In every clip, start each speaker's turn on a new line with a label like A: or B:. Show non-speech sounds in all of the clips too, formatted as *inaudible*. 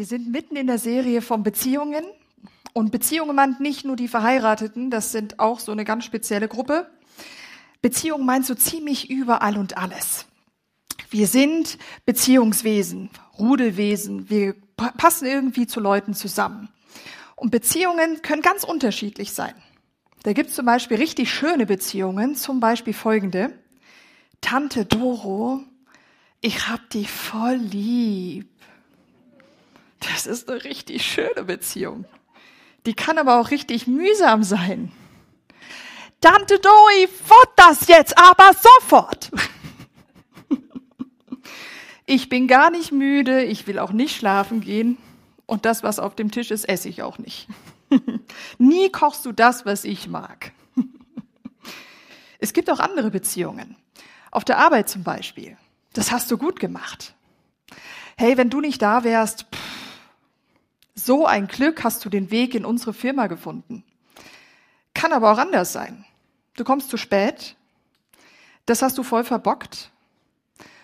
A: Wir sind mitten in der Serie von Beziehungen. Und Beziehungen meint nicht nur die Verheirateten, das sind auch so eine ganz spezielle Gruppe. Beziehung meint so ziemlich überall und alles. Wir sind Beziehungswesen, Rudelwesen. Wir passen irgendwie zu Leuten zusammen. Und Beziehungen können ganz unterschiedlich sein. Da gibt es zum Beispiel richtig schöne Beziehungen, zum Beispiel folgende. Tante Doro, ich hab dich voll lieb. Das ist eine richtig schöne Beziehung. Die kann aber auch richtig mühsam sein. Tante Doi, fort das jetzt, aber sofort. *laughs* Ich bin gar nicht müde, ich will auch nicht schlafen gehen und das, was auf dem Tisch ist, esse ich auch nicht. *laughs* Nie kochst du das, was ich mag. *laughs* Es gibt auch andere Beziehungen. Auf der Arbeit zum Beispiel. Das hast du gut gemacht. Hey, wenn du nicht da wärst, pff, so ein Glück hast du den Weg in unsere Firma gefunden. Kann aber auch anders sein. Du kommst zu spät. Das hast du voll verbockt.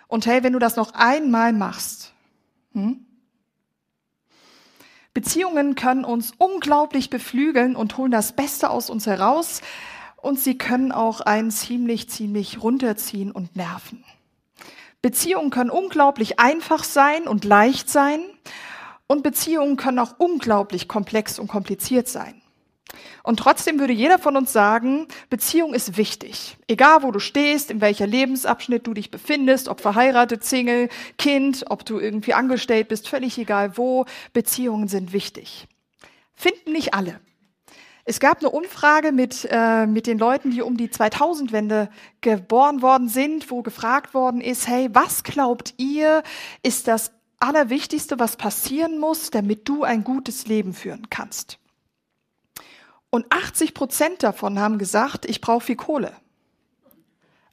A: Und hey, wenn du das noch einmal machst, hm? Beziehungen können uns unglaublich beflügeln und holen das Beste aus uns heraus. Und sie können auch einen ziemlich, ziemlich runterziehen und nerven. Beziehungen können unglaublich einfach sein und leicht sein. Und Beziehungen können auch unglaublich komplex und kompliziert sein. Und trotzdem würde jeder von uns sagen, Beziehung ist wichtig. Egal wo du stehst, in welcher Lebensabschnitt du dich befindest, ob verheiratet, Single, Kind, ob du irgendwie angestellt bist, völlig egal wo, Beziehungen sind wichtig. Finden nicht alle. Es gab eine Umfrage mit, äh, mit den Leuten, die um die 2000-Wende geboren worden sind, wo gefragt worden ist, hey, was glaubt ihr, ist das Allerwichtigste, was passieren muss, damit du ein gutes Leben führen kannst. Und 80 Prozent davon haben gesagt, ich brauche viel Kohle.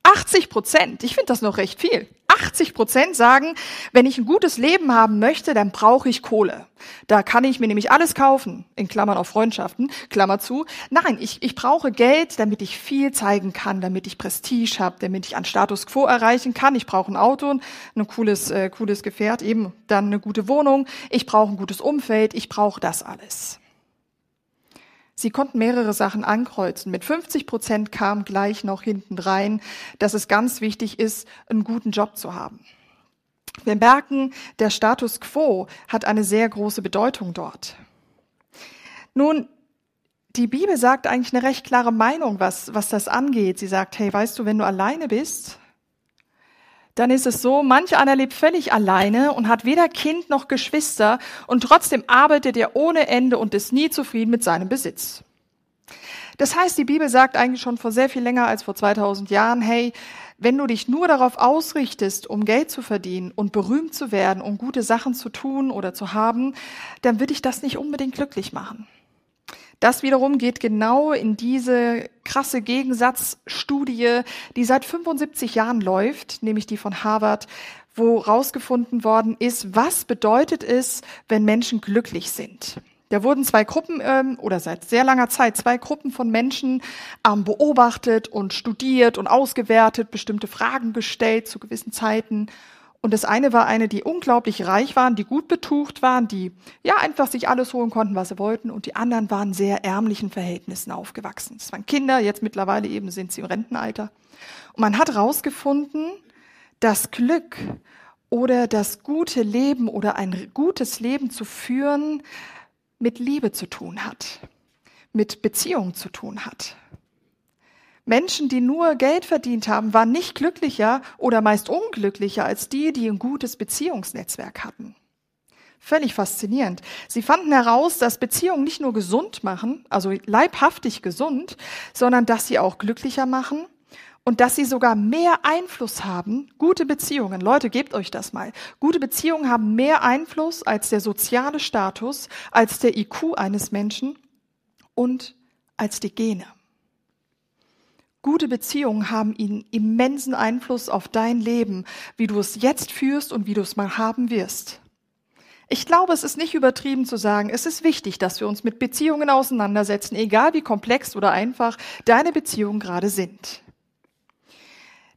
A: 80 Prozent, ich finde das noch recht viel. 80 Prozent sagen, wenn ich ein gutes Leben haben möchte, dann brauche ich Kohle. Da kann ich mir nämlich alles kaufen, in Klammern auf Freundschaften, Klammer zu. Nein, ich, ich brauche Geld, damit ich viel zeigen kann, damit ich Prestige habe, damit ich an Status Quo erreichen kann. Ich brauche ein Auto, ein cooles, äh, cooles Gefährt, eben dann eine gute Wohnung. Ich brauche ein gutes Umfeld. Ich brauche das alles. Sie konnten mehrere Sachen ankreuzen. Mit 50 Prozent kam gleich noch hinten rein, dass es ganz wichtig ist, einen guten Job zu haben. Wir merken, der Status quo hat eine sehr große Bedeutung dort. Nun, die Bibel sagt eigentlich eine recht klare Meinung, was, was das angeht. Sie sagt, hey, weißt du, wenn du alleine bist, dann ist es so, manch einer lebt völlig alleine und hat weder Kind noch Geschwister und trotzdem arbeitet er ohne Ende und ist nie zufrieden mit seinem Besitz. Das heißt, die Bibel sagt eigentlich schon vor sehr viel länger als vor 2000 Jahren, hey, wenn du dich nur darauf ausrichtest, um Geld zu verdienen und berühmt zu werden und gute Sachen zu tun oder zu haben, dann wird dich das nicht unbedingt glücklich machen. Das wiederum geht genau in diese krasse Gegensatzstudie, die seit 75 Jahren läuft, nämlich die von Harvard, wo rausgefunden worden ist, was bedeutet es, wenn Menschen glücklich sind. Da wurden zwei Gruppen ähm, oder seit sehr langer Zeit zwei Gruppen von Menschen ähm, beobachtet und studiert und ausgewertet, bestimmte Fragen gestellt zu gewissen Zeiten. Und das eine war eine, die unglaublich reich waren, die gut betucht waren, die ja einfach sich alles holen konnten, was sie wollten. Und die anderen waren sehr ärmlichen Verhältnissen aufgewachsen. Das waren Kinder, jetzt mittlerweile eben sind sie im Rentenalter. Und man hat herausgefunden, dass Glück oder das gute Leben oder ein gutes Leben zu führen mit Liebe zu tun hat, mit Beziehung zu tun hat. Menschen, die nur Geld verdient haben, waren nicht glücklicher oder meist unglücklicher als die, die ein gutes Beziehungsnetzwerk hatten. Völlig faszinierend. Sie fanden heraus, dass Beziehungen nicht nur gesund machen, also leibhaftig gesund, sondern dass sie auch glücklicher machen und dass sie sogar mehr Einfluss haben. Gute Beziehungen, Leute, gebt euch das mal. Gute Beziehungen haben mehr Einfluss als der soziale Status, als der IQ eines Menschen und als die Gene. Gute Beziehungen haben ihnen immensen Einfluss auf dein Leben, wie du es jetzt führst und wie du es mal haben wirst. Ich glaube, es ist nicht übertrieben zu sagen, es ist wichtig, dass wir uns mit Beziehungen auseinandersetzen, egal wie komplex oder einfach deine Beziehungen gerade sind.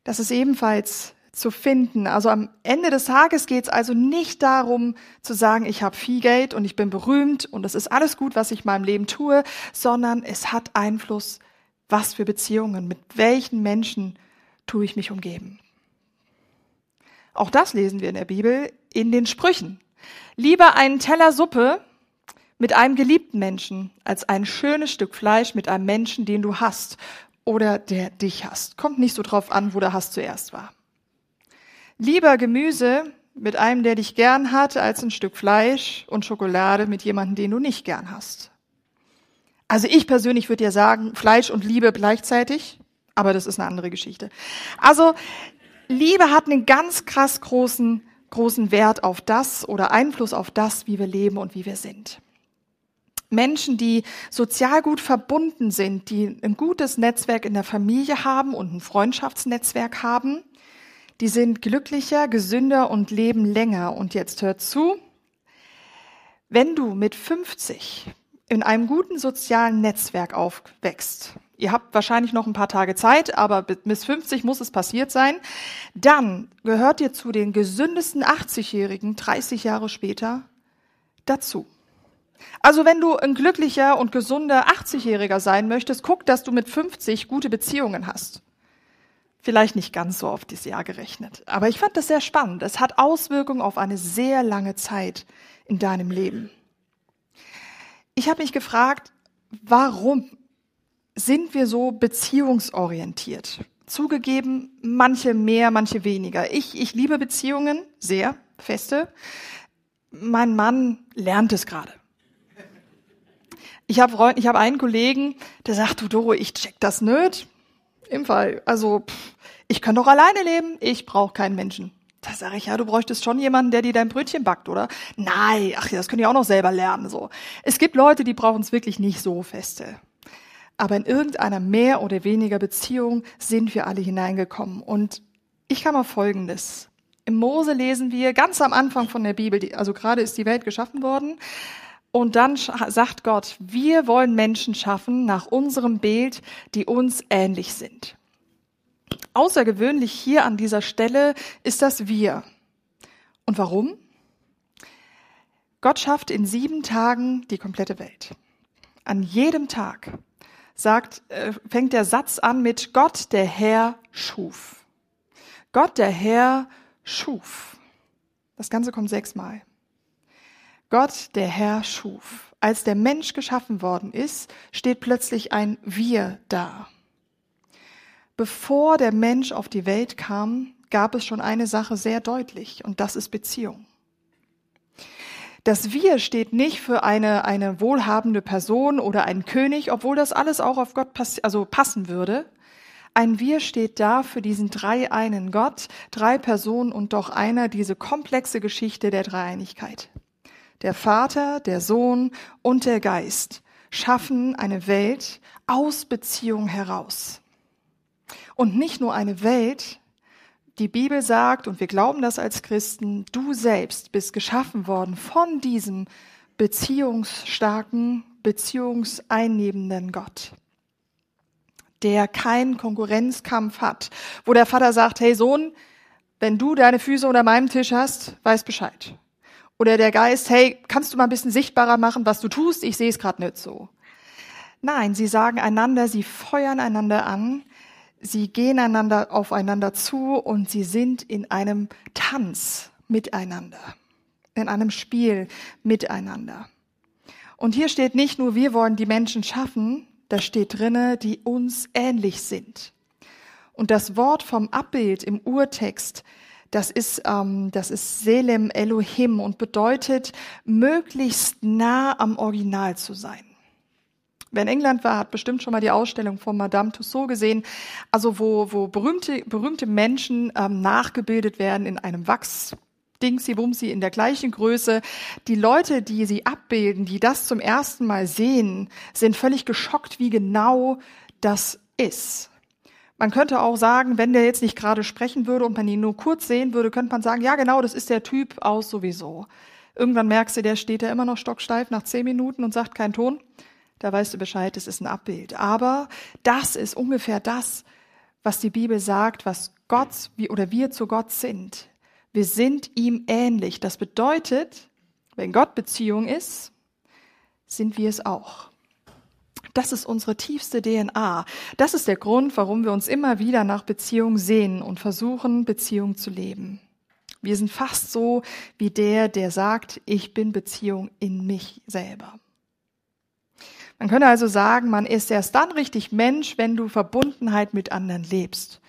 A: Das ist ebenfalls zu finden. Also am Ende des Tages geht es also nicht darum zu sagen, ich habe viel Geld und ich bin berühmt und es ist alles gut, was ich in meinem Leben tue, sondern es hat Einfluss, was für Beziehungen, mit welchen Menschen tue ich mich umgeben. Auch das lesen wir in der Bibel in den Sprüchen. Lieber einen Teller Suppe mit einem geliebten Menschen als ein schönes Stück Fleisch mit einem Menschen, den du hast oder der dich hasst. Kommt nicht so drauf an, wo der Hass zuerst war. Lieber Gemüse mit einem, der dich gern hat, als ein Stück Fleisch und Schokolade mit jemandem, den du nicht gern hast. Also ich persönlich würde ja sagen, Fleisch und Liebe gleichzeitig, aber das ist eine andere Geschichte. Also Liebe hat einen ganz krass großen, großen Wert auf das oder Einfluss auf das, wie wir leben und wie wir sind. Menschen, die sozial gut verbunden sind, die ein gutes Netzwerk in der Familie haben und ein Freundschaftsnetzwerk haben, die sind glücklicher, gesünder und leben länger. Und jetzt hört zu, wenn du mit 50 in einem guten sozialen Netzwerk aufwächst, ihr habt wahrscheinlich noch ein paar Tage Zeit, aber bis 50 muss es passiert sein, dann gehört ihr zu den gesündesten 80-Jährigen 30 Jahre später dazu. Also wenn du ein glücklicher und gesunder 80-Jähriger sein möchtest, guck, dass du mit 50 gute Beziehungen hast. Vielleicht nicht ganz so auf dieses Jahr gerechnet. Aber ich fand das sehr spannend. Es hat Auswirkungen auf eine sehr lange Zeit in deinem Leben. Ich habe mich gefragt, warum sind wir so beziehungsorientiert? Zugegeben, manche mehr, manche weniger. Ich, ich liebe Beziehungen sehr, feste. Mein Mann lernt es gerade. Ich habe ich hab einen Kollegen, der sagt, du Doro, ich check das nicht. Im Fall, also pff, ich kann doch alleine leben, ich brauche keinen Menschen. Da sage ich, ja, du bräuchtest schon jemanden, der dir dein Brötchen backt, oder? Nein, ach ja, das können die auch noch selber lernen. So. Es gibt Leute, die brauchen es wirklich nicht so feste. Aber in irgendeiner mehr oder weniger Beziehung sind wir alle hineingekommen. Und ich kann mal Folgendes. Im Mose lesen wir ganz am Anfang von der Bibel, also gerade ist die Welt geschaffen worden, und dann sagt Gott, wir wollen Menschen schaffen nach unserem Bild, die uns ähnlich sind. Außergewöhnlich hier an dieser Stelle ist das wir. Und warum? Gott schafft in sieben Tagen die komplette Welt. An jedem Tag sagt, äh, fängt der Satz an mit Gott der Herr schuf. Gott der Herr schuf. Das Ganze kommt sechsmal. Gott der Herr schuf. Als der Mensch geschaffen worden ist, steht plötzlich ein Wir da. Bevor der Mensch auf die Welt kam, gab es schon eine Sache sehr deutlich, und das ist Beziehung. Das Wir steht nicht für eine, eine wohlhabende Person oder einen König, obwohl das alles auch auf Gott pass also passen würde. Ein Wir steht da für diesen drei einen Gott, drei Personen und doch einer, diese komplexe Geschichte der Dreieinigkeit. Der Vater, der Sohn und der Geist schaffen eine Welt aus Beziehung heraus. Und nicht nur eine Welt, die Bibel sagt, und wir glauben das als Christen, du selbst bist geschaffen worden von diesem beziehungsstarken, beziehungseinnehmenden Gott, der keinen Konkurrenzkampf hat, wo der Vater sagt, hey Sohn, wenn du deine Füße unter meinem Tisch hast, weiß Bescheid. Oder der Geist, hey, kannst du mal ein bisschen sichtbarer machen, was du tust? Ich sehe es gerade nicht so. Nein, sie sagen einander, sie feuern einander an, Sie gehen einander aufeinander zu und sie sind in einem Tanz miteinander, in einem Spiel miteinander. Und hier steht nicht nur, wir wollen die Menschen schaffen, da steht drinne, die uns ähnlich sind. Und das Wort vom Abbild im Urtext, das ist, ähm, das ist Selem Elohim und bedeutet, möglichst nah am Original zu sein. Wer in England war, hat bestimmt schon mal die Ausstellung von Madame Tussaud gesehen, also wo, wo berühmte, berühmte Menschen ähm, nachgebildet werden in einem Wachs. Dingsy Wumsy in der gleichen Größe. Die Leute, die sie abbilden, die das zum ersten Mal sehen, sind völlig geschockt, wie genau das ist. Man könnte auch sagen, wenn der jetzt nicht gerade sprechen würde und man ihn nur kurz sehen würde, könnte man sagen, ja genau, das ist der Typ aus sowieso. Irgendwann merkst du, der steht da immer noch stocksteif nach zehn Minuten und sagt keinen Ton da weißt du Bescheid, es ist ein Abbild. Aber das ist ungefähr das, was die Bibel sagt, was Gott oder wir zu Gott sind. Wir sind ihm ähnlich. Das bedeutet, wenn Gott Beziehung ist, sind wir es auch. Das ist unsere tiefste DNA. Das ist der Grund, warum wir uns immer wieder nach Beziehung sehen und versuchen, Beziehung zu leben. Wir sind fast so wie der, der sagt, ich bin Beziehung in mich selber. Man könnte also sagen, man ist erst dann richtig Mensch, wenn du Verbundenheit mit anderen lebst.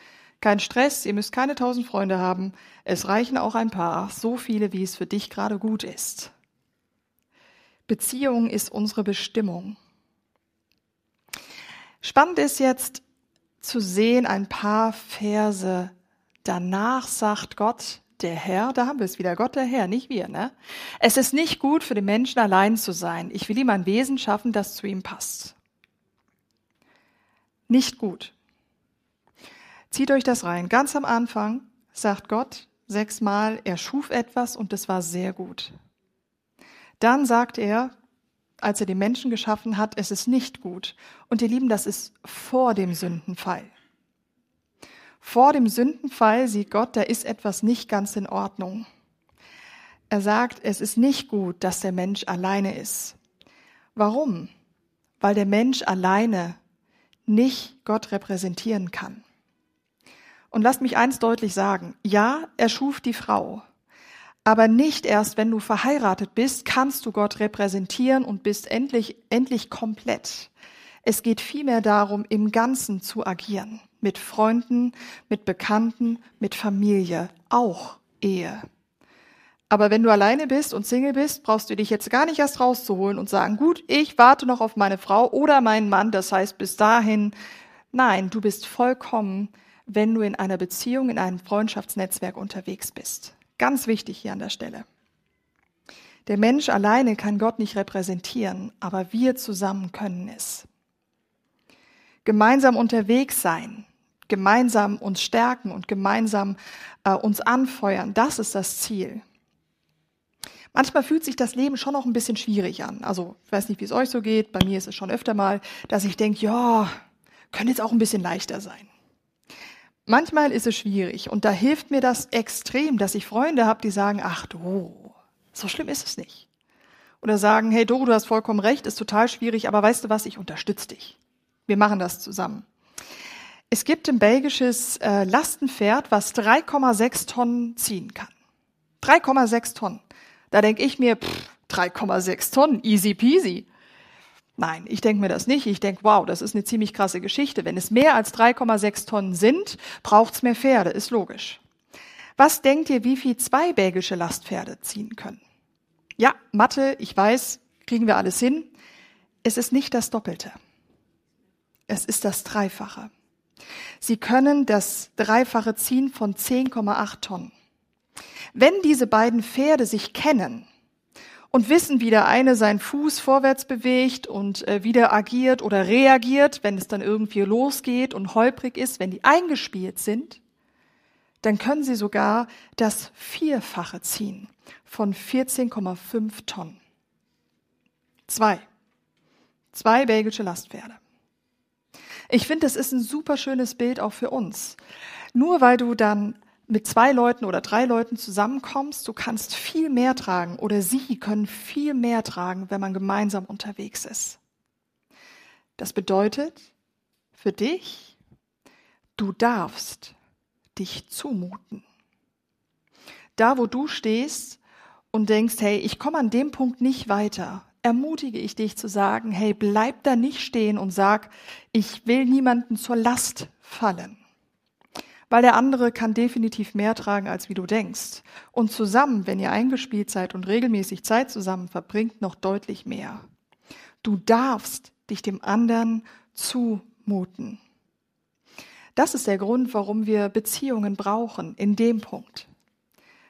A: Kein Stress, ihr müsst keine tausend Freunde haben. Es reichen auch ein paar, so viele, wie es für dich gerade gut ist. Beziehung ist unsere Bestimmung. Spannend ist jetzt zu sehen, ein paar Verse danach sagt Gott, der Herr, da haben wir es wieder, Gott der Herr, nicht wir, ne? Es ist nicht gut für den Menschen allein zu sein. Ich will ihm ein Wesen schaffen, das zu ihm passt. Nicht gut. Zieht euch das rein. Ganz am Anfang sagt Gott sechsmal, er schuf etwas und es war sehr gut. Dann sagt er, als er den Menschen geschaffen hat, es ist nicht gut. Und ihr Lieben, das ist vor dem Sündenfall. Vor dem Sündenfall sieht Gott, da ist etwas nicht ganz in Ordnung. Er sagt, es ist nicht gut, dass der Mensch alleine ist. Warum? Weil der Mensch alleine nicht Gott repräsentieren kann. Und lasst mich eins deutlich sagen. Ja, er schuf die Frau. Aber nicht erst, wenn du verheiratet bist, kannst du Gott repräsentieren und bist endlich, endlich komplett. Es geht vielmehr darum, im Ganzen zu agieren mit Freunden, mit Bekannten, mit Familie, auch Ehe. Aber wenn du alleine bist und Single bist, brauchst du dich jetzt gar nicht erst rauszuholen und sagen, gut, ich warte noch auf meine Frau oder meinen Mann, das heißt bis dahin. Nein, du bist vollkommen, wenn du in einer Beziehung, in einem Freundschaftsnetzwerk unterwegs bist. Ganz wichtig hier an der Stelle. Der Mensch alleine kann Gott nicht repräsentieren, aber wir zusammen können es. Gemeinsam unterwegs sein, gemeinsam uns stärken und gemeinsam äh, uns anfeuern. Das ist das Ziel. Manchmal fühlt sich das Leben schon noch ein bisschen schwierig an. Also, ich weiß nicht, wie es euch so geht. Bei mir ist es schon öfter mal, dass ich denke, ja, könnte jetzt auch ein bisschen leichter sein. Manchmal ist es schwierig und da hilft mir das extrem, dass ich Freunde habe, die sagen, ach du, so schlimm ist es nicht. Oder sagen, hey Doro, du hast vollkommen recht, ist total schwierig, aber weißt du was, ich unterstütze dich. Wir machen das zusammen. Es gibt ein belgisches äh, Lastenpferd, was 3,6 Tonnen ziehen kann. 3,6 Tonnen. Da denke ich mir, 3,6 Tonnen, easy peasy. Nein, ich denke mir das nicht. Ich denke, wow, das ist eine ziemlich krasse Geschichte. Wenn es mehr als 3,6 Tonnen sind, braucht's mehr Pferde, ist logisch. Was denkt ihr, wie viel zwei belgische Lastpferde ziehen können? Ja, Mathe, ich weiß, kriegen wir alles hin. Es ist nicht das Doppelte. Es ist das Dreifache. Sie können das Dreifache ziehen von 10,8 Tonnen. Wenn diese beiden Pferde sich kennen und wissen, wie der eine seinen Fuß vorwärts bewegt und äh, wieder agiert oder reagiert, wenn es dann irgendwie losgeht und holprig ist, wenn die eingespielt sind, dann können sie sogar das Vierfache ziehen von 14,5 Tonnen. Zwei. Zwei belgische Lastpferde. Ich finde, das ist ein super schönes Bild auch für uns. Nur weil du dann mit zwei Leuten oder drei Leuten zusammenkommst, du kannst viel mehr tragen oder sie können viel mehr tragen, wenn man gemeinsam unterwegs ist. Das bedeutet für dich, du darfst dich zumuten. Da, wo du stehst und denkst, hey, ich komme an dem Punkt nicht weiter, ermutige ich dich zu sagen, hey, bleib da nicht stehen und sag, ich will niemanden zur Last fallen. Weil der andere kann definitiv mehr tragen, als wie du denkst. Und zusammen, wenn ihr eingespielt seid und regelmäßig Zeit zusammen verbringt, noch deutlich mehr. Du darfst dich dem anderen zumuten. Das ist der Grund, warum wir Beziehungen brauchen, in dem Punkt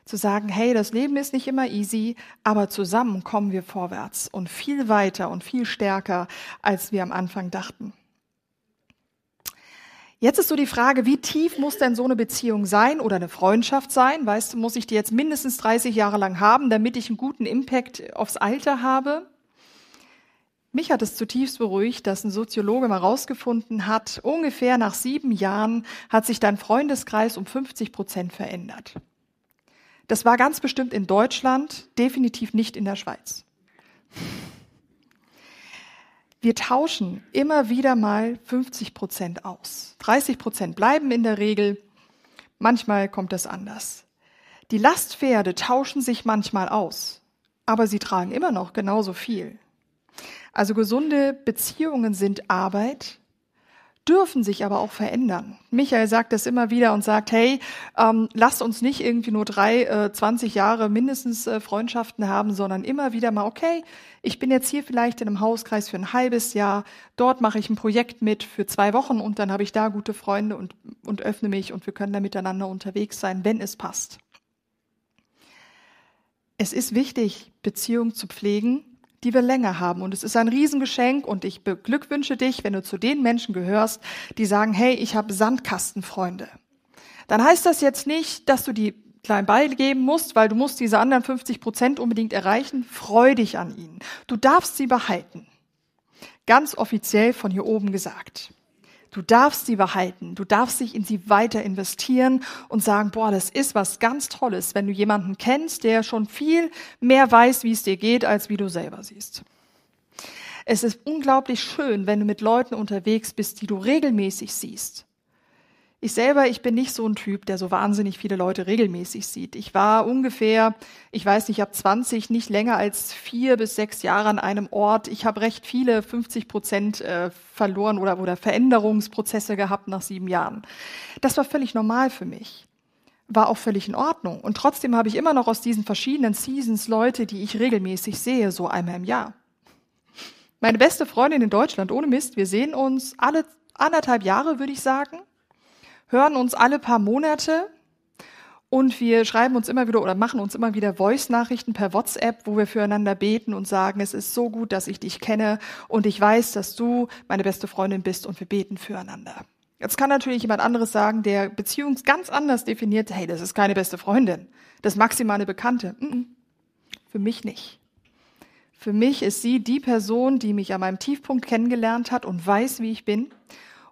A: zu sagen, hey, das Leben ist nicht immer easy, aber zusammen kommen wir vorwärts und viel weiter und viel stärker, als wir am Anfang dachten. Jetzt ist so die Frage, wie tief muss denn so eine Beziehung sein oder eine Freundschaft sein? Weißt du, muss ich die jetzt mindestens 30 Jahre lang haben, damit ich einen guten Impact aufs Alter habe? Mich hat es zutiefst beruhigt, dass ein Soziologe mal rausgefunden hat, ungefähr nach sieben Jahren hat sich dein Freundeskreis um 50 Prozent verändert. Das war ganz bestimmt in Deutschland, definitiv nicht in der Schweiz. Wir tauschen immer wieder mal 50 Prozent aus. 30 Prozent bleiben in der Regel. Manchmal kommt das anders. Die Lastpferde tauschen sich manchmal aus, aber sie tragen immer noch genauso viel. Also gesunde Beziehungen sind Arbeit, dürfen sich aber auch verändern. Michael sagt das immer wieder und sagt, hey, ähm, lasst uns nicht irgendwie nur drei, äh, 20 Jahre mindestens äh, Freundschaften haben, sondern immer wieder mal, okay, ich bin jetzt hier vielleicht in einem Hauskreis für ein halbes Jahr, dort mache ich ein Projekt mit für zwei Wochen und dann habe ich da gute Freunde und, und öffne mich und wir können da miteinander unterwegs sein, wenn es passt. Es ist wichtig, Beziehungen zu pflegen, die wir länger haben. Und es ist ein Riesengeschenk und ich beglückwünsche dich, wenn du zu den Menschen gehörst, die sagen, hey, ich habe Sandkastenfreunde. Dann heißt das jetzt nicht, dass du die klein beigeben musst, weil du musst diese anderen 50 Prozent unbedingt erreichen. Freu dich an ihnen. Du darfst sie behalten. Ganz offiziell von hier oben gesagt. Du darfst sie behalten. Du darfst dich in sie weiter investieren und sagen, boah, das ist was ganz Tolles, wenn du jemanden kennst, der schon viel mehr weiß, wie es dir geht, als wie du selber siehst. Es ist unglaublich schön, wenn du mit Leuten unterwegs bist, die du regelmäßig siehst. Ich selber, ich bin nicht so ein Typ, der so wahnsinnig viele Leute regelmäßig sieht. Ich war ungefähr, ich weiß nicht, ab 20 nicht länger als vier bis sechs Jahre an einem Ort. Ich habe recht viele 50 Prozent äh, verloren oder, oder Veränderungsprozesse gehabt nach sieben Jahren. Das war völlig normal für mich. War auch völlig in Ordnung. Und trotzdem habe ich immer noch aus diesen verschiedenen Seasons Leute, die ich regelmäßig sehe, so einmal im Jahr. Meine beste Freundin in Deutschland, ohne Mist, wir sehen uns alle anderthalb Jahre, würde ich sagen hören uns alle paar Monate und wir schreiben uns immer wieder oder machen uns immer wieder Voice-Nachrichten per WhatsApp, wo wir füreinander beten und sagen, es ist so gut, dass ich dich kenne und ich weiß, dass du meine beste Freundin bist und wir beten füreinander. Jetzt kann natürlich jemand anderes sagen, der Beziehung ganz anders definiert, hey, das ist keine beste Freundin, das maximale Bekannte. Für mich nicht. Für mich ist sie die Person, die mich an meinem Tiefpunkt kennengelernt hat und weiß, wie ich bin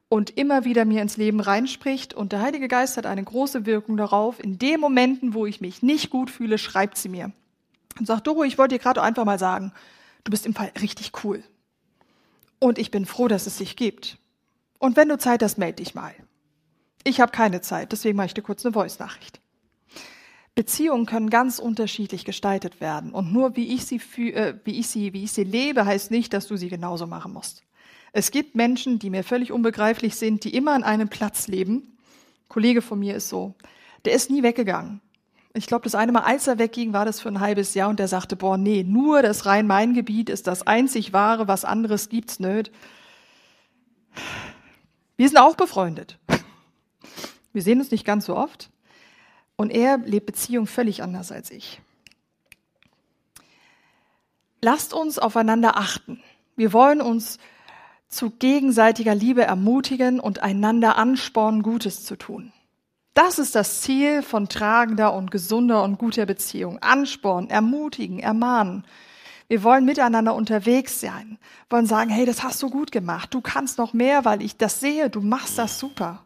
A: und immer wieder mir ins Leben reinspricht. Und der Heilige Geist hat eine große Wirkung darauf. In den Momenten, wo ich mich nicht gut fühle, schreibt sie mir und sagt, Doro, ich wollte dir gerade einfach mal sagen, du bist im Fall richtig cool. Und ich bin froh, dass es dich gibt. Und wenn du Zeit hast, melde dich mal. Ich habe keine Zeit, deswegen mache ich dir kurz eine Voice-Nachricht. Beziehungen können ganz unterschiedlich gestaltet werden. Und nur wie ich sie, äh, wie ich sie, wie ich sie lebe, heißt nicht, dass du sie genauso machen musst. Es gibt Menschen, die mir völlig unbegreiflich sind, die immer an einem Platz leben. Ein Kollege von mir ist so. Der ist nie weggegangen. Ich glaube, das eine Mal, als er wegging, war das für ein halbes Jahr und der sagte, boah, nee, nur das Rhein-Main-Gebiet ist das einzig wahre, was anderes gibt's nicht. Wir sind auch befreundet. Wir sehen uns nicht ganz so oft. Und er lebt Beziehung völlig anders als ich. Lasst uns aufeinander achten. Wir wollen uns zu gegenseitiger Liebe ermutigen und einander anspornen, Gutes zu tun. Das ist das Ziel von tragender und gesunder und guter Beziehung. Anspornen, ermutigen, ermahnen. Wir wollen miteinander unterwegs sein, wollen sagen, hey, das hast du gut gemacht, du kannst noch mehr, weil ich das sehe, du machst das super.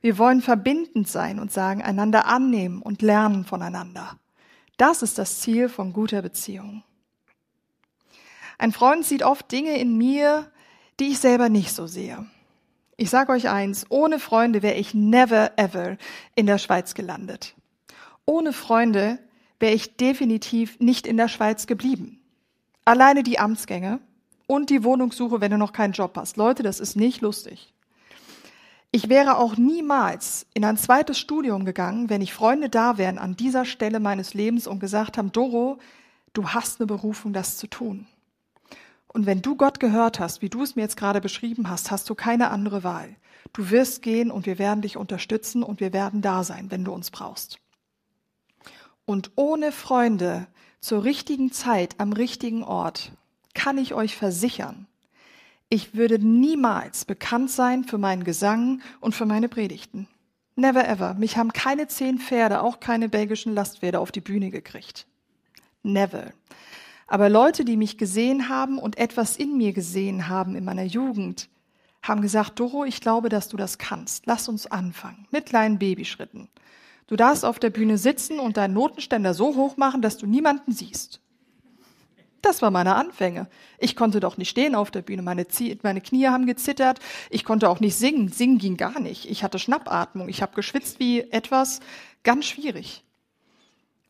A: Wir wollen verbindend sein und sagen, einander annehmen und lernen voneinander. Das ist das Ziel von guter Beziehung. Ein Freund sieht oft Dinge in mir, die ich selber nicht so sehe. Ich sage euch eins, ohne Freunde wäre ich never ever in der Schweiz gelandet. Ohne Freunde wäre ich definitiv nicht in der Schweiz geblieben. Alleine die Amtsgänge und die Wohnungssuche, wenn du noch keinen Job hast. Leute, das ist nicht lustig. Ich wäre auch niemals in ein zweites Studium gegangen, wenn ich Freunde da wären an dieser Stelle meines Lebens und gesagt haben, Doro, du hast eine Berufung, das zu tun. Und wenn du Gott gehört hast, wie du es mir jetzt gerade beschrieben hast, hast du keine andere Wahl. Du wirst gehen und wir werden dich unterstützen und wir werden da sein, wenn du uns brauchst. Und ohne Freunde zur richtigen Zeit am richtigen Ort kann ich euch versichern, ich würde niemals bekannt sein für meinen Gesang und für meine Predigten. Never ever. Mich haben keine zehn Pferde, auch keine belgischen Lastpferde auf die Bühne gekriegt. Never. Aber Leute, die mich gesehen haben und etwas in mir gesehen haben in meiner Jugend, haben gesagt, Doro, ich glaube, dass du das kannst. Lass uns anfangen. Mit kleinen Babyschritten. Du darfst auf der Bühne sitzen und deinen Notenständer so hoch machen, dass du niemanden siehst. Das war meine Anfänge. Ich konnte doch nicht stehen auf der Bühne. Meine, meine Knie haben gezittert. Ich konnte auch nicht singen. Singen ging gar nicht. Ich hatte Schnappatmung. Ich habe geschwitzt wie etwas. Ganz schwierig.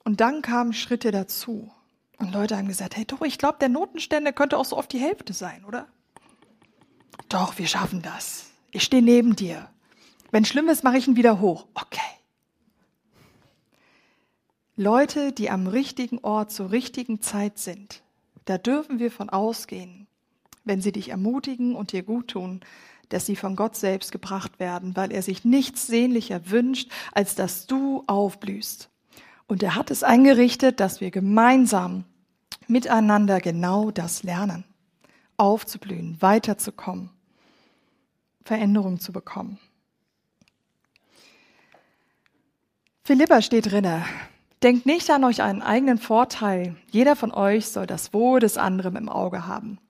A: Und dann kamen Schritte dazu. Und Leute haben gesagt, hey, doch, ich glaube, der Notenständer könnte auch so oft die Hälfte sein, oder? Doch, wir schaffen das. Ich stehe neben dir. Wenn schlimm ist, mache ich ihn wieder hoch. Okay. Leute, die am richtigen Ort zur richtigen Zeit sind, da dürfen wir von ausgehen, wenn sie dich ermutigen und dir gut tun, dass sie von Gott selbst gebracht werden, weil er sich nichts sehnlicher wünscht, als dass du aufblühst. Und er hat es eingerichtet, dass wir gemeinsam miteinander genau das lernen. Aufzublühen, weiterzukommen, Veränderung zu bekommen. Philippa steht drinne. Denkt nicht an euch einen eigenen Vorteil. Jeder von euch soll das Wohl des anderen im Auge haben.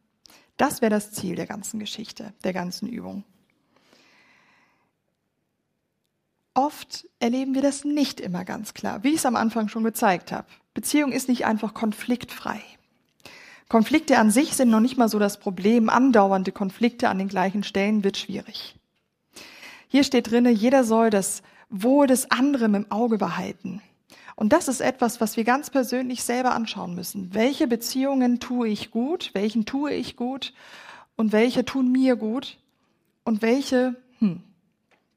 A: Das wäre das Ziel der ganzen Geschichte, der ganzen Übung. Oft erleben wir das nicht immer ganz klar, wie ich es am Anfang schon gezeigt habe. Beziehung ist nicht einfach konfliktfrei. Konflikte an sich sind noch nicht mal so das Problem. Andauernde Konflikte an den gleichen Stellen wird schwierig. Hier steht drinne, jeder soll das Wohl des anderen im Auge behalten. Und das ist etwas, was wir ganz persönlich selber anschauen müssen. Welche Beziehungen tue ich gut? Welchen tue ich gut? Und welche tun mir gut? Und welche, hm,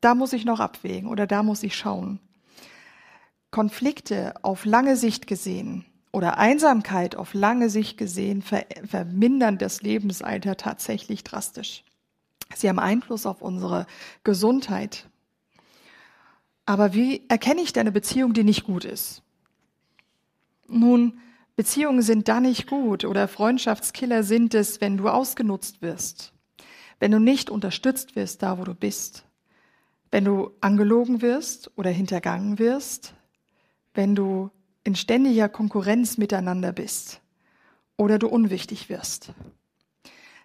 A: da muss ich noch abwägen oder da muss ich schauen. Konflikte auf lange Sicht gesehen oder Einsamkeit auf lange Sicht gesehen ver vermindern das Lebensalter tatsächlich drastisch. Sie haben Einfluss auf unsere Gesundheit, aber wie erkenne ich denn eine Beziehung, die nicht gut ist? Nun, Beziehungen sind da nicht gut oder Freundschaftskiller sind es, wenn du ausgenutzt wirst, wenn du nicht unterstützt wirst da, wo du bist, wenn du angelogen wirst oder hintergangen wirst, wenn du in ständiger Konkurrenz miteinander bist oder du unwichtig wirst.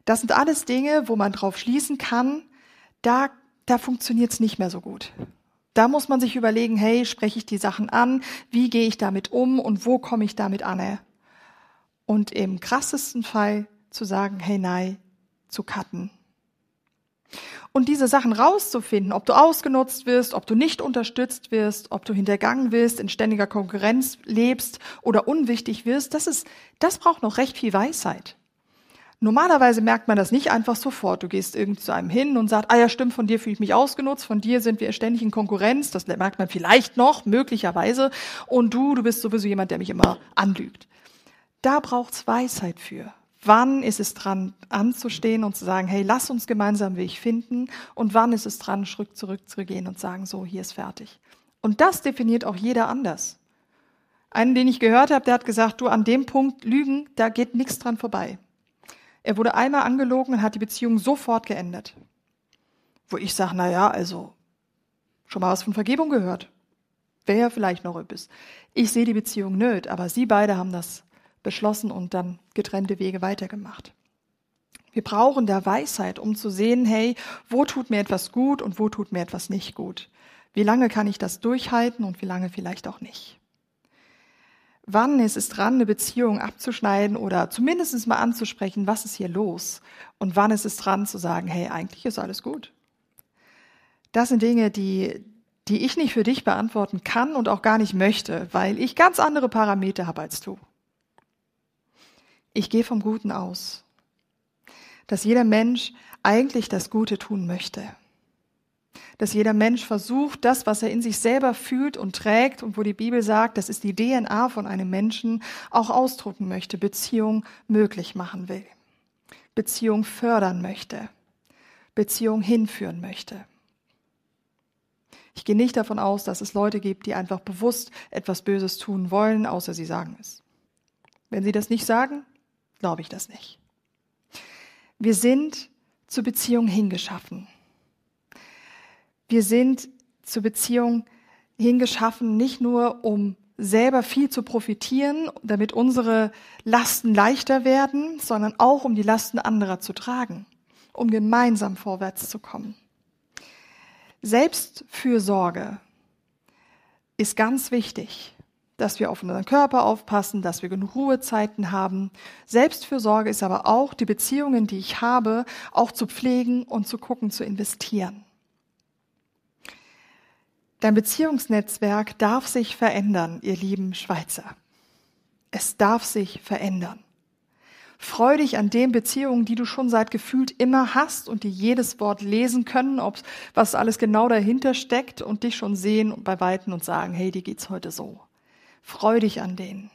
A: Das sind alles Dinge, wo man drauf schließen kann, da, da funktioniert es nicht mehr so gut. Da muss man sich überlegen, hey, spreche ich die Sachen an? Wie gehe ich damit um und wo komme ich damit an? Und im krassesten Fall zu sagen, hey, nein, zu cutten. Und diese Sachen rauszufinden, ob du ausgenutzt wirst, ob du nicht unterstützt wirst, ob du hintergangen wirst, in ständiger Konkurrenz lebst oder unwichtig wirst, das ist, das braucht noch recht viel Weisheit. Normalerweise merkt man das nicht einfach sofort. Du gehst irgend zu einem hin und sagst, ah ja, stimmt, von dir fühle ich mich ausgenutzt, von dir sind wir ständig in Konkurrenz, das merkt man vielleicht noch, möglicherweise, und du, du bist sowieso jemand, der mich immer anlügt. Da braucht's Weisheit für. Wann ist es dran, anzustehen und zu sagen, hey, lass uns gemeinsam Weg finden, und wann ist es dran, Schritt zurückzugehen und sagen, so, hier ist fertig. Und das definiert auch jeder anders. Einen, den ich gehört habe, der hat gesagt, du, an dem Punkt Lügen, da geht nichts dran vorbei. Er wurde einmal angelogen und hat die Beziehung sofort geendet. Wo ich sage, na ja, also schon mal was von Vergebung gehört. Wäre ja vielleicht noch etwas. Ich sehe die Beziehung nöt, aber sie beide haben das beschlossen und dann getrennte Wege weitergemacht. Wir brauchen da Weisheit, um zu sehen, hey, wo tut mir etwas gut und wo tut mir etwas nicht gut? Wie lange kann ich das durchhalten und wie lange vielleicht auch nicht? wann ist es dran, eine Beziehung abzuschneiden oder zumindest mal anzusprechen, was ist hier los? Und wann ist es dran zu sagen, hey, eigentlich ist alles gut? Das sind Dinge, die, die ich nicht für dich beantworten kann und auch gar nicht möchte, weil ich ganz andere Parameter habe als du. Ich gehe vom Guten aus, dass jeder Mensch eigentlich das Gute tun möchte dass jeder Mensch versucht, das, was er in sich selber fühlt und trägt und wo die Bibel sagt, das ist die DNA von einem Menschen, auch ausdrücken möchte, Beziehung möglich machen will, Beziehung fördern möchte, Beziehung hinführen möchte. Ich gehe nicht davon aus, dass es Leute gibt, die einfach bewusst etwas Böses tun wollen, außer sie sagen es. Wenn sie das nicht sagen, glaube ich das nicht. Wir sind zur Beziehung hingeschaffen. Wir sind zur Beziehung hingeschaffen, nicht nur um selber viel zu profitieren, damit unsere Lasten leichter werden, sondern auch um die Lasten anderer zu tragen, um gemeinsam vorwärts zu kommen. Selbstfürsorge ist ganz wichtig, dass wir auf unseren Körper aufpassen, dass wir genug Ruhezeiten haben. Selbstfürsorge ist aber auch, die Beziehungen, die ich habe, auch zu pflegen und zu gucken, zu investieren. Dein Beziehungsnetzwerk darf sich verändern, ihr lieben Schweizer. Es darf sich verändern. Freu dich an den Beziehungen, die du schon seit gefühlt immer hast und die jedes Wort lesen können, ob was alles genau dahinter steckt und dich schon sehen bei Weitem und sagen, hey, die geht's heute so. Freu dich an denen.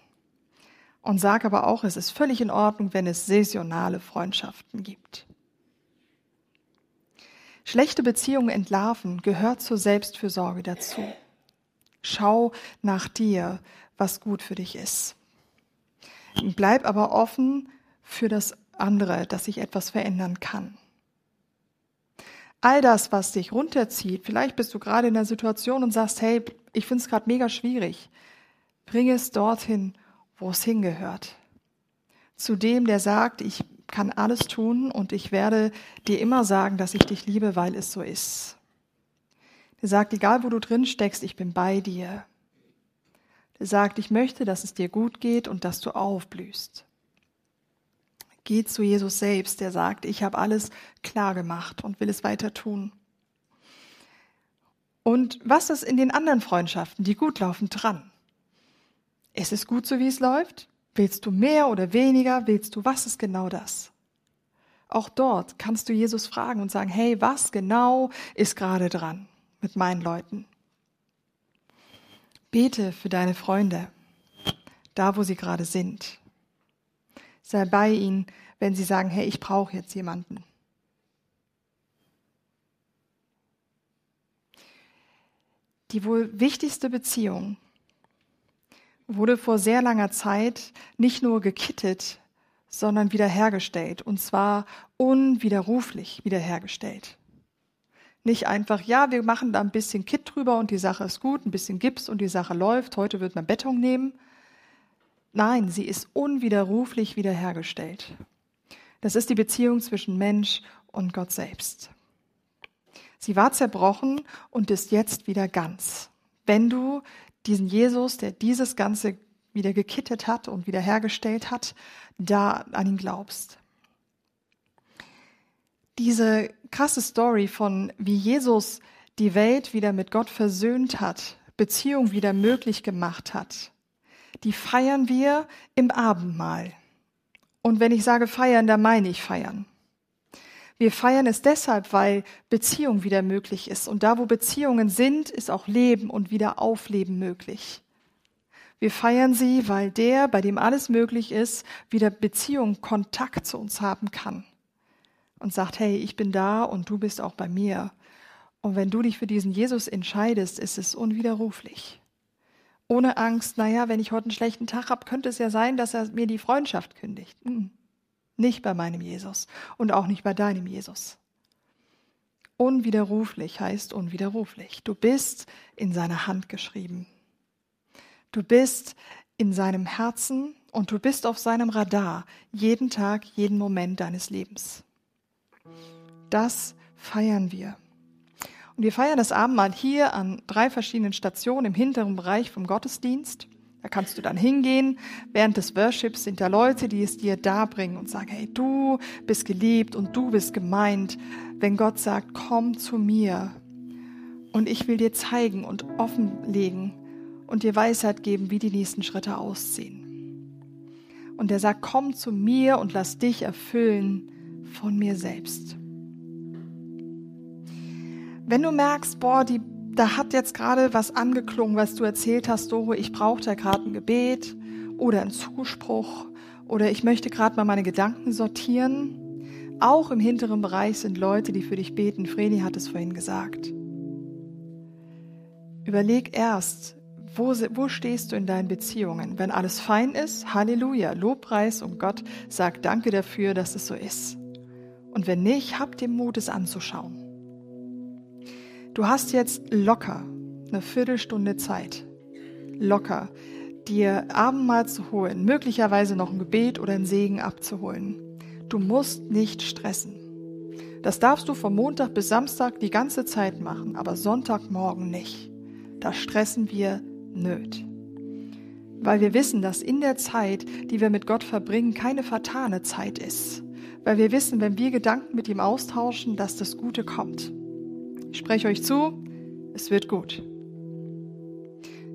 A: Und sag aber auch, es ist völlig in Ordnung, wenn es saisonale Freundschaften gibt. Schlechte Beziehungen entlarven gehört zur Selbstfürsorge dazu. Schau nach dir, was gut für dich ist. Bleib aber offen für das andere, dass sich etwas verändern kann. All das, was dich runterzieht, vielleicht bist du gerade in einer Situation und sagst, hey, ich finde es gerade mega schwierig. Bring es dorthin, wo es hingehört. Zu dem, der sagt, ich kann alles tun und ich werde dir immer sagen, dass ich dich liebe, weil es so ist. Der sagt, egal wo du drin steckst, ich bin bei dir. Der sagt, ich möchte, dass es dir gut geht und dass du aufblühst. Geh zu Jesus selbst, der sagt, ich habe alles klar gemacht und will es weiter tun. Und was ist in den anderen Freundschaften, die gut laufen, dran? Ist es gut so, wie es läuft? Willst du mehr oder weniger? Willst du, was ist genau das? Auch dort kannst du Jesus fragen und sagen, hey, was genau ist gerade dran mit meinen Leuten? Bete für deine Freunde, da wo sie gerade sind. Sei bei ihnen, wenn sie sagen, hey, ich brauche jetzt jemanden. Die wohl wichtigste Beziehung wurde vor sehr langer Zeit nicht nur gekittet, sondern wiederhergestellt. Und zwar unwiderruflich wiederhergestellt. Nicht einfach, ja, wir machen da ein bisschen Kit drüber und die Sache ist gut, ein bisschen Gips und die Sache läuft, heute wird man Beton nehmen. Nein, sie ist unwiderruflich wiederhergestellt. Das ist die Beziehung zwischen Mensch und Gott selbst. Sie war zerbrochen und ist jetzt wieder ganz. Wenn du diesen Jesus, der dieses Ganze wieder gekittet hat und wiederhergestellt hat, da an ihn glaubst. Diese krasse Story von, wie Jesus die Welt wieder mit Gott versöhnt hat, Beziehung wieder möglich gemacht hat, die feiern wir im Abendmahl. Und wenn ich sage feiern, da meine ich feiern. Wir feiern es deshalb, weil Beziehung wieder möglich ist. Und da, wo Beziehungen sind, ist auch Leben und wieder Aufleben möglich. Wir feiern sie, weil der, bei dem alles möglich ist, wieder Beziehung, Kontakt zu uns haben kann. Und sagt, hey, ich bin da und du bist auch bei mir. Und wenn du dich für diesen Jesus entscheidest, ist es unwiderruflich. Ohne Angst, naja, wenn ich heute einen schlechten Tag habe, könnte es ja sein, dass er mir die Freundschaft kündigt. Hm. Nicht bei meinem Jesus und auch nicht bei deinem Jesus. Unwiderruflich heißt unwiderruflich. Du bist in seiner Hand geschrieben. Du bist in seinem Herzen und du bist auf seinem Radar jeden Tag, jeden Moment deines Lebens. Das feiern wir. Und wir feiern das Abendmahl hier an drei verschiedenen Stationen im hinteren Bereich vom Gottesdienst. Da kannst du dann hingehen. Während des Worships sind da Leute, die es dir darbringen und sagen, hey, du bist geliebt und du bist gemeint. Wenn Gott sagt, komm zu mir und ich will dir zeigen und offenlegen und dir Weisheit geben, wie die nächsten Schritte aussehen. Und er sagt, komm zu mir und lass dich erfüllen von mir selbst. Wenn du merkst, boah, die da hat jetzt gerade was angeklungen, was du erzählt hast, Doro, ich brauche da gerade ein Gebet oder einen Zuspruch oder ich möchte gerade mal meine Gedanken sortieren. Auch im hinteren Bereich sind Leute, die für dich beten. Vreni hat es vorhin gesagt. Überleg erst, wo, wo stehst du in deinen Beziehungen? Wenn alles fein ist, Halleluja, Lobpreis und Gott sagt Danke dafür, dass es so ist. Und wenn nicht, habt den Mut, es anzuschauen. Du hast jetzt locker eine Viertelstunde Zeit. locker, dir Abendmahl zu holen, möglicherweise noch ein Gebet oder ein Segen abzuholen. Du musst nicht stressen. Das darfst du von Montag bis Samstag die ganze Zeit machen, aber Sonntagmorgen nicht. Da stressen wir nöt. Weil wir wissen, dass in der Zeit, die wir mit Gott verbringen, keine fatale Zeit ist. Weil wir wissen, wenn wir Gedanken mit ihm austauschen, dass das Gute kommt. Ich spreche euch zu, es wird gut.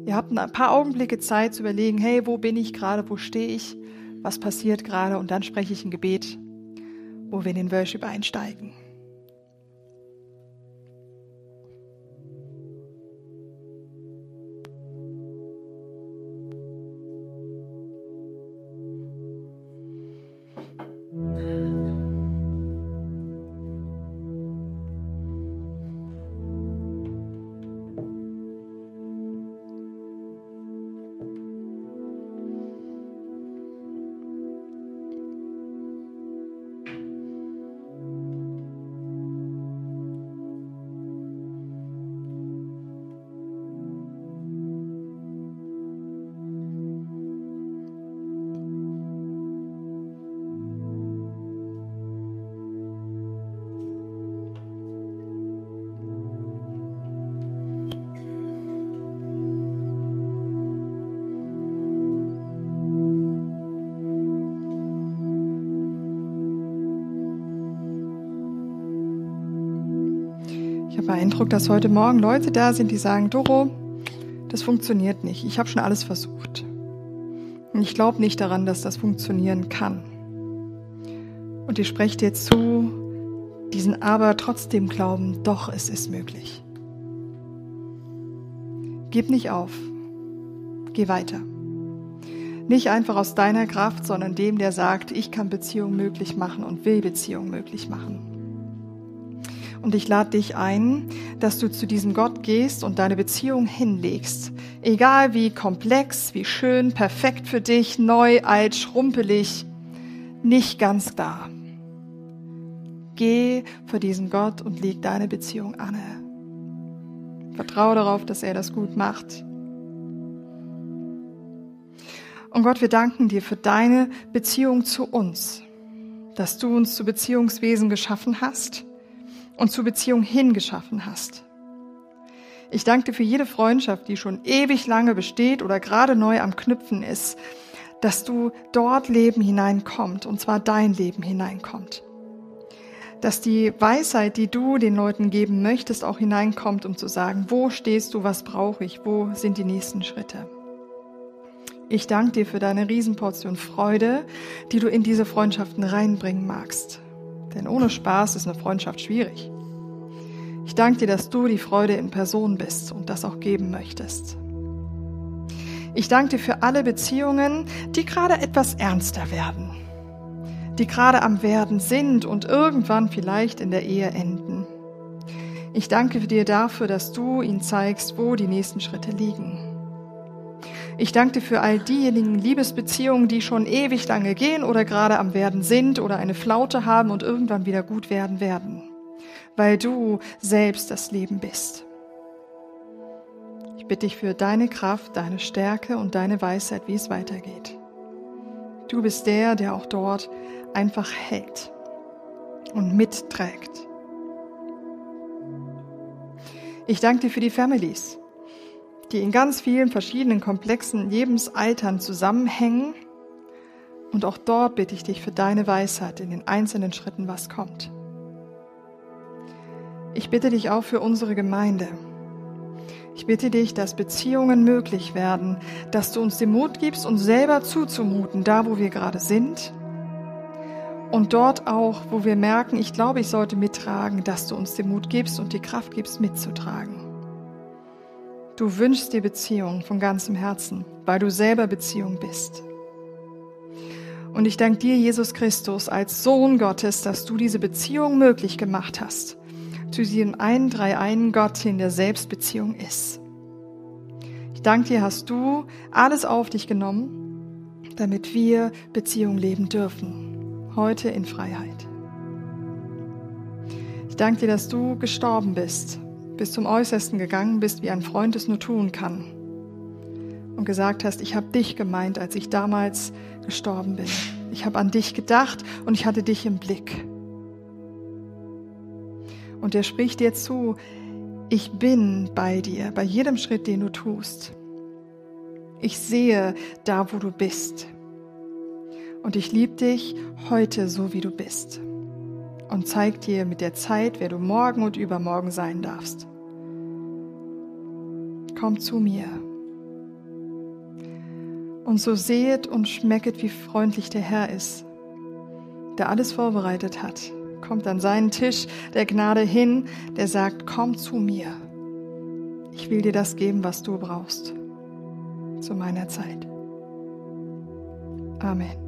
A: Ihr habt ein paar Augenblicke Zeit zu überlegen, hey, wo bin ich gerade, wo stehe ich, was passiert gerade und dann spreche ich ein Gebet, wo wir in den Worship einsteigen. Habe Eindruck, dass heute Morgen Leute da sind, die sagen, Doro, das funktioniert nicht. Ich habe schon alles versucht. Und ich glaube nicht daran, dass das funktionieren kann. Und ich spreche dir zu, diesen aber trotzdem glauben, doch, es ist möglich. Gib nicht auf. Geh weiter. Nicht einfach aus deiner Kraft, sondern dem, der sagt, ich kann Beziehung möglich machen und will Beziehung möglich machen. Und ich lade dich ein, dass du zu diesem Gott gehst und deine Beziehung hinlegst. Egal wie komplex, wie schön, perfekt für dich, neu, alt, schrumpelig, nicht ganz da. Geh vor diesen Gott und leg deine Beziehung an. Vertraue darauf, dass er das gut macht. Und Gott, wir danken dir für deine Beziehung zu uns, dass du uns zu Beziehungswesen geschaffen hast und zur Beziehung hingeschaffen hast. Ich danke dir für jede Freundschaft, die schon ewig lange besteht oder gerade neu am Knüpfen ist, dass du dort Leben hineinkommt, und zwar dein Leben hineinkommt. Dass die Weisheit, die du den Leuten geben möchtest, auch hineinkommt, um zu sagen, wo stehst du, was brauche ich, wo sind die nächsten Schritte. Ich danke dir für deine Riesenportion Freude, die du in diese Freundschaften reinbringen magst. Denn ohne Spaß ist eine Freundschaft schwierig. Ich danke dir, dass du die Freude in Person bist und das auch geben möchtest. Ich danke dir für alle Beziehungen, die gerade etwas ernster werden, die gerade am Werden sind und irgendwann vielleicht in der Ehe enden. Ich danke dir dafür, dass du ihnen zeigst, wo die nächsten Schritte liegen. Ich danke dir für all diejenigen Liebesbeziehungen, die schon ewig lange gehen oder gerade am Werden sind oder eine Flaute haben und irgendwann wieder gut werden werden, weil du selbst das Leben bist. Ich bitte dich für deine Kraft, deine Stärke und deine Weisheit, wie es weitergeht. Du bist der, der auch dort einfach hält und mitträgt. Ich danke dir für die Families, die in ganz vielen verschiedenen komplexen Lebensaltern zusammenhängen. Und auch dort bitte ich dich für deine Weisheit in den einzelnen Schritten, was kommt. Ich bitte dich auch für unsere Gemeinde. Ich bitte dich, dass Beziehungen möglich werden, dass du uns den Mut gibst, uns selber zuzumuten, da wo wir gerade sind. Und dort auch, wo wir merken, ich glaube, ich sollte mittragen, dass du uns den Mut gibst und die Kraft gibst, mitzutragen. Du wünschst dir Beziehung von ganzem Herzen, weil du selber Beziehung bist. Und ich danke dir, Jesus Christus, als Sohn Gottes, dass du diese Beziehung möglich gemacht hast. Zu diesem einen, drei, einen Gott, in der Selbstbeziehung ist. Ich danke dir, hast du alles auf dich genommen, damit wir Beziehung leben dürfen. Heute in Freiheit. Ich danke dir, dass du gestorben bist bis zum Äußersten gegangen bist, wie ein Freund es nur tun kann. und gesagt hast, ich habe dich gemeint, als ich damals gestorben bin. Ich habe an dich gedacht und ich hatte dich im Blick. Und er spricht dir zu, ich bin bei dir, bei jedem Schritt, den du tust. Ich sehe da, wo du bist. Und ich liebe dich heute so, wie du bist. Und zeig dir mit der Zeit, wer du morgen und übermorgen sein darfst. Komm zu mir. Und so sehet und schmecket, wie freundlich der Herr ist, der alles vorbereitet hat. Kommt an seinen Tisch der Gnade hin, der sagt, komm zu mir. Ich will dir das geben, was du brauchst. Zu meiner Zeit. Amen.